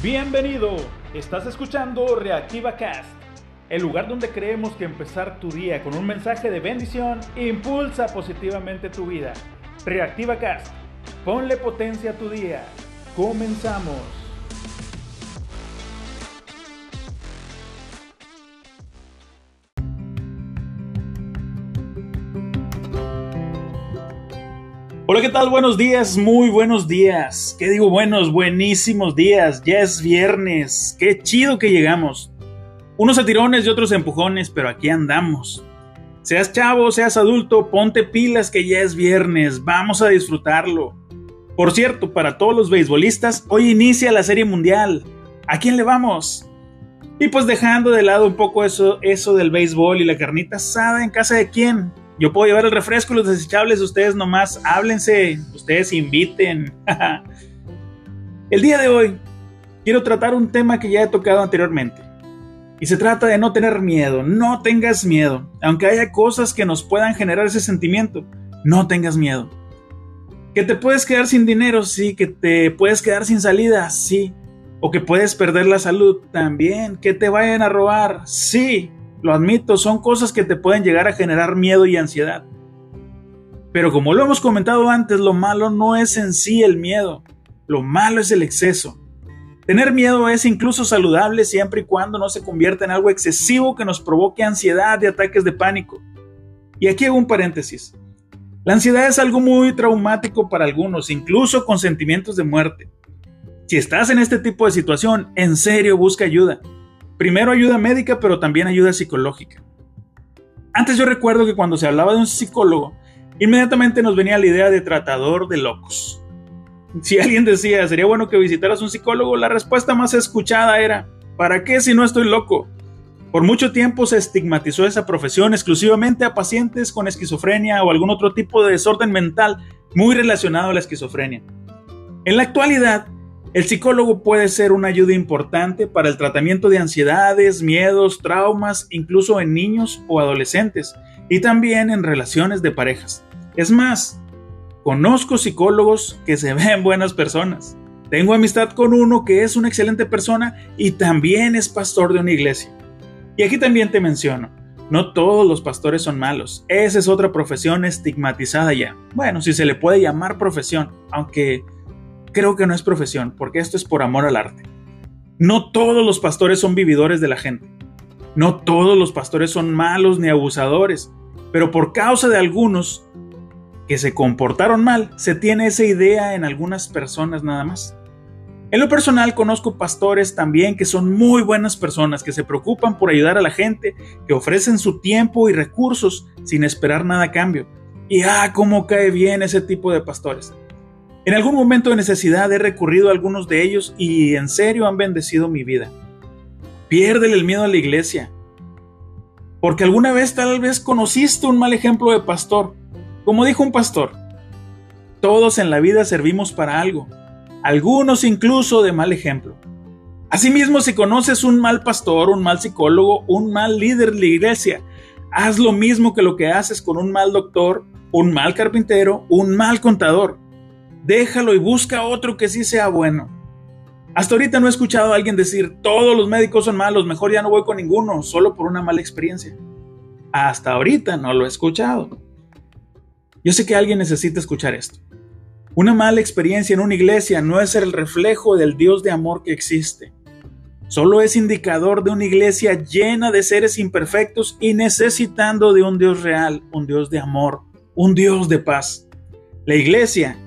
Bienvenido, estás escuchando Reactiva Cast, el lugar donde creemos que empezar tu día con un mensaje de bendición impulsa positivamente tu vida. Reactiva Cast, ponle potencia a tu día. Comenzamos. Hola, ¿qué tal? Buenos días, muy buenos días. ¿Qué digo buenos? Buenísimos días. Ya es viernes. Qué chido que llegamos. Unos a tirones y otros empujones, pero aquí andamos. Seas chavo, seas adulto, ponte pilas que ya es viernes. Vamos a disfrutarlo. Por cierto, para todos los beisbolistas, hoy inicia la Serie Mundial. ¿A quién le vamos? Y pues dejando de lado un poco eso, eso del béisbol y la carnita asada en casa de quién. Yo puedo llevar el refresco y los desechables, ustedes nomás háblense, ustedes inviten. el día de hoy quiero tratar un tema que ya he tocado anteriormente. Y se trata de no tener miedo, no tengas miedo. Aunque haya cosas que nos puedan generar ese sentimiento, no tengas miedo. Que te puedes quedar sin dinero, sí. Que te puedes quedar sin salida, sí. O que puedes perder la salud, también. Que te vayan a robar, sí. Lo admito, son cosas que te pueden llegar a generar miedo y ansiedad. Pero como lo hemos comentado antes, lo malo no es en sí el miedo, lo malo es el exceso. Tener miedo es incluso saludable siempre y cuando no se convierta en algo excesivo que nos provoque ansiedad y ataques de pánico. Y aquí hago un paréntesis. La ansiedad es algo muy traumático para algunos, incluso con sentimientos de muerte. Si estás en este tipo de situación, en serio busca ayuda. Primero ayuda médica, pero también ayuda psicológica. Antes yo recuerdo que cuando se hablaba de un psicólogo, inmediatamente nos venía la idea de tratador de locos. Si alguien decía, sería bueno que visitaras un psicólogo, la respuesta más escuchada era, ¿para qué si no estoy loco? Por mucho tiempo se estigmatizó esa profesión exclusivamente a pacientes con esquizofrenia o algún otro tipo de desorden mental muy relacionado a la esquizofrenia. En la actualidad, el psicólogo puede ser una ayuda importante para el tratamiento de ansiedades, miedos, traumas, incluso en niños o adolescentes, y también en relaciones de parejas. Es más, conozco psicólogos que se ven buenas personas. Tengo amistad con uno que es una excelente persona y también es pastor de una iglesia. Y aquí también te menciono, no todos los pastores son malos. Esa es otra profesión estigmatizada ya. Bueno, si se le puede llamar profesión, aunque creo que no es profesión, porque esto es por amor al arte. No todos los pastores son vividores de la gente. No todos los pastores son malos ni abusadores, pero por causa de algunos que se comportaron mal, se tiene esa idea en algunas personas nada más. En lo personal conozco pastores también que son muy buenas personas, que se preocupan por ayudar a la gente, que ofrecen su tiempo y recursos sin esperar nada a cambio. Y ah, cómo cae bien ese tipo de pastores. En algún momento de necesidad he recurrido a algunos de ellos y en serio han bendecido mi vida. Piérdele el miedo a la iglesia. Porque alguna vez tal vez conociste un mal ejemplo de pastor. Como dijo un pastor, todos en la vida servimos para algo, algunos incluso de mal ejemplo. Asimismo, si conoces un mal pastor, un mal psicólogo, un mal líder de la iglesia, haz lo mismo que lo que haces con un mal doctor, un mal carpintero, un mal contador déjalo y busca otro que sí sea bueno. Hasta ahorita no he escuchado a alguien decir, todos los médicos son malos, mejor ya no voy con ninguno, solo por una mala experiencia. Hasta ahorita no lo he escuchado. Yo sé que alguien necesita escuchar esto. Una mala experiencia en una iglesia no es el reflejo del Dios de amor que existe. Solo es indicador de una iglesia llena de seres imperfectos y necesitando de un Dios real, un Dios de amor, un Dios de paz. La iglesia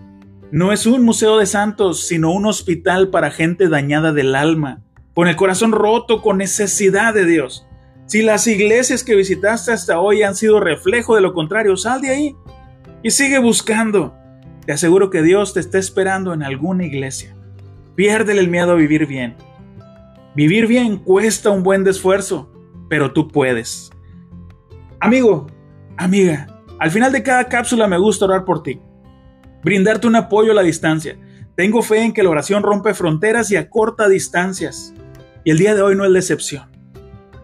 no es un museo de santos, sino un hospital para gente dañada del alma, con el corazón roto, con necesidad de Dios. Si las iglesias que visitaste hasta hoy han sido reflejo de lo contrario, sal de ahí y sigue buscando. Te aseguro que Dios te está esperando en alguna iglesia. Piérdele el miedo a vivir bien. Vivir bien cuesta un buen esfuerzo, pero tú puedes. Amigo, amiga, al final de cada cápsula me gusta orar por ti brindarte un apoyo a la distancia. Tengo fe en que la oración rompe fronteras y acorta distancias. Y el día de hoy no es la excepción.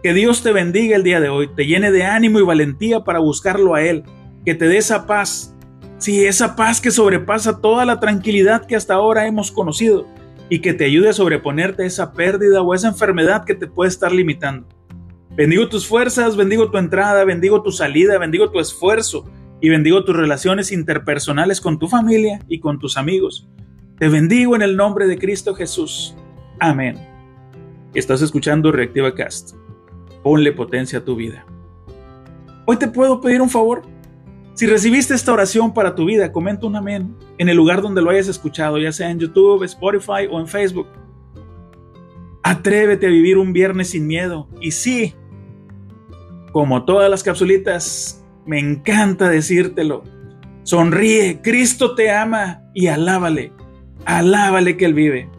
Que Dios te bendiga el día de hoy, te llene de ánimo y valentía para buscarlo a Él, que te dé esa paz. Sí, esa paz que sobrepasa toda la tranquilidad que hasta ahora hemos conocido y que te ayude a sobreponerte a esa pérdida o esa enfermedad que te puede estar limitando. Bendigo tus fuerzas, bendigo tu entrada, bendigo tu salida, bendigo tu esfuerzo y bendigo tus relaciones interpersonales con tu familia y con tus amigos. Te bendigo en el nombre de Cristo Jesús. Amén. Estás escuchando Reactiva Cast. Ponle potencia a tu vida. Hoy te puedo pedir un favor. Si recibiste esta oración para tu vida, comenta un amén en el lugar donde lo hayas escuchado, ya sea en YouTube, Spotify o en Facebook. Atrévete a vivir un viernes sin miedo. Y sí, como todas las capsulitas, me encanta decírtelo. Sonríe, Cristo te ama y alábale, alábale que Él vive.